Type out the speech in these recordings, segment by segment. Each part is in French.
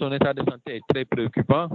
Son état de santé est très préoccupant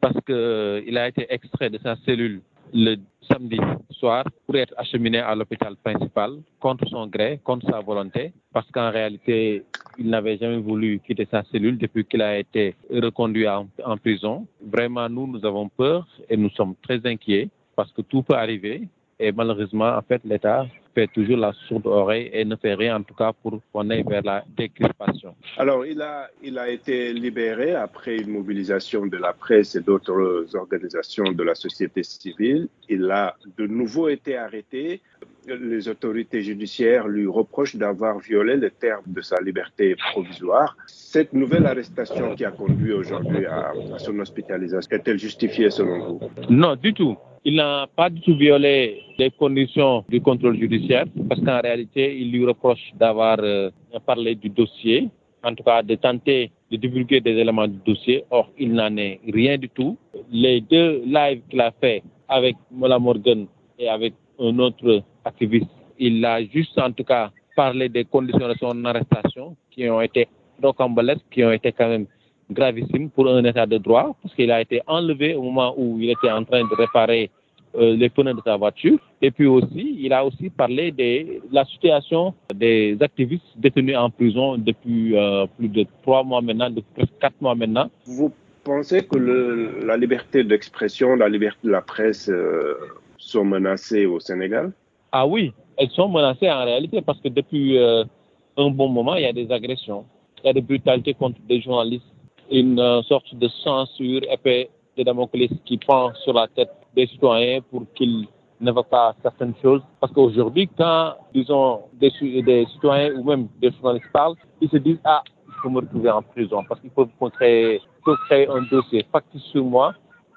parce qu'il a été extrait de sa cellule le samedi soir pour être acheminé à l'hôpital principal contre son gré, contre sa volonté, parce qu'en réalité, il n'avait jamais voulu quitter sa cellule depuis qu'il a été reconduit en, en, prison. Vraiment, nous, nous avons peur et nous sommes très inquiets parce que tout peut arriver. Et malheureusement, en fait, l'État fait toujours la sourde oreille et ne fait rien, en tout cas, pour qu'on aille vers la décrispation. Alors, il a, il a été libéré après une mobilisation de la presse et d'autres organisations de la société civile. Il a de nouveau été arrêté. Les autorités judiciaires lui reprochent d'avoir violé les termes de sa liberté provisoire. Cette nouvelle arrestation qui a conduit aujourd'hui à, à son hospitalisation est-elle justifiée selon vous? Non, du tout. Il n'a pas du tout violé les conditions du contrôle judiciaire parce qu'en réalité, il lui reproche d'avoir euh, parlé du dossier, en tout cas de tenter de divulguer des éléments du dossier. Or, il n'en est rien du tout. Les deux lives qu'il a fait avec Mola Morgan et avec un autre activiste, il a juste en tout cas parlé des conditions de son arrestation qui ont été rocambolesques, qui ont été quand même gravissime pour un état de droit parce qu'il a été enlevé au moment où il était en train de réparer euh, les pneus de sa voiture. Et puis aussi, il a aussi parlé de la situation des activistes détenus en prison depuis euh, plus de trois mois maintenant, depuis presque quatre mois maintenant. Vous pensez que le, la liberté d'expression, la liberté de la presse euh, sont menacées au Sénégal? Ah oui, elles sont menacées en réalité parce que depuis un bon moment, il y a des agressions, il y a des brutalités contre des journalistes une euh, sorte de censure épée de Damoclès qui pend sur la tête des citoyens pour qu'ils ne voient pas certaines choses. Parce qu'aujourd'hui, quand, disons, des, des, citoyens ou même des journalistes parlent, ils se disent, ah, il faut me retrouver en prison parce qu'il faut créer, faut un dossier factice sur moi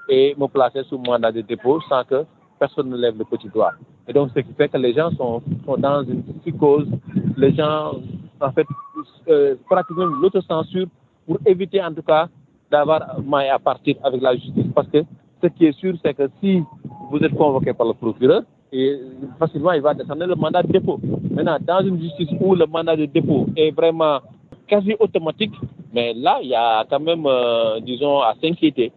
et me placer sous mandat de dépôt sans que personne ne lève le petit doigt. Et donc, ce qui fait que les gens sont, sont dans une psychose. Les gens, en fait, euh, pratiquent même l'autocensure pour éviter en tout cas d'avoir maille à partir avec la justice. Parce que ce qui est sûr, c'est que si vous êtes convoqué par le procureur, et facilement il va descendre le mandat de dépôt. Maintenant, dans une justice où le mandat de dépôt est vraiment quasi automatique, mais là, il y a quand même, euh, disons, à s'inquiéter.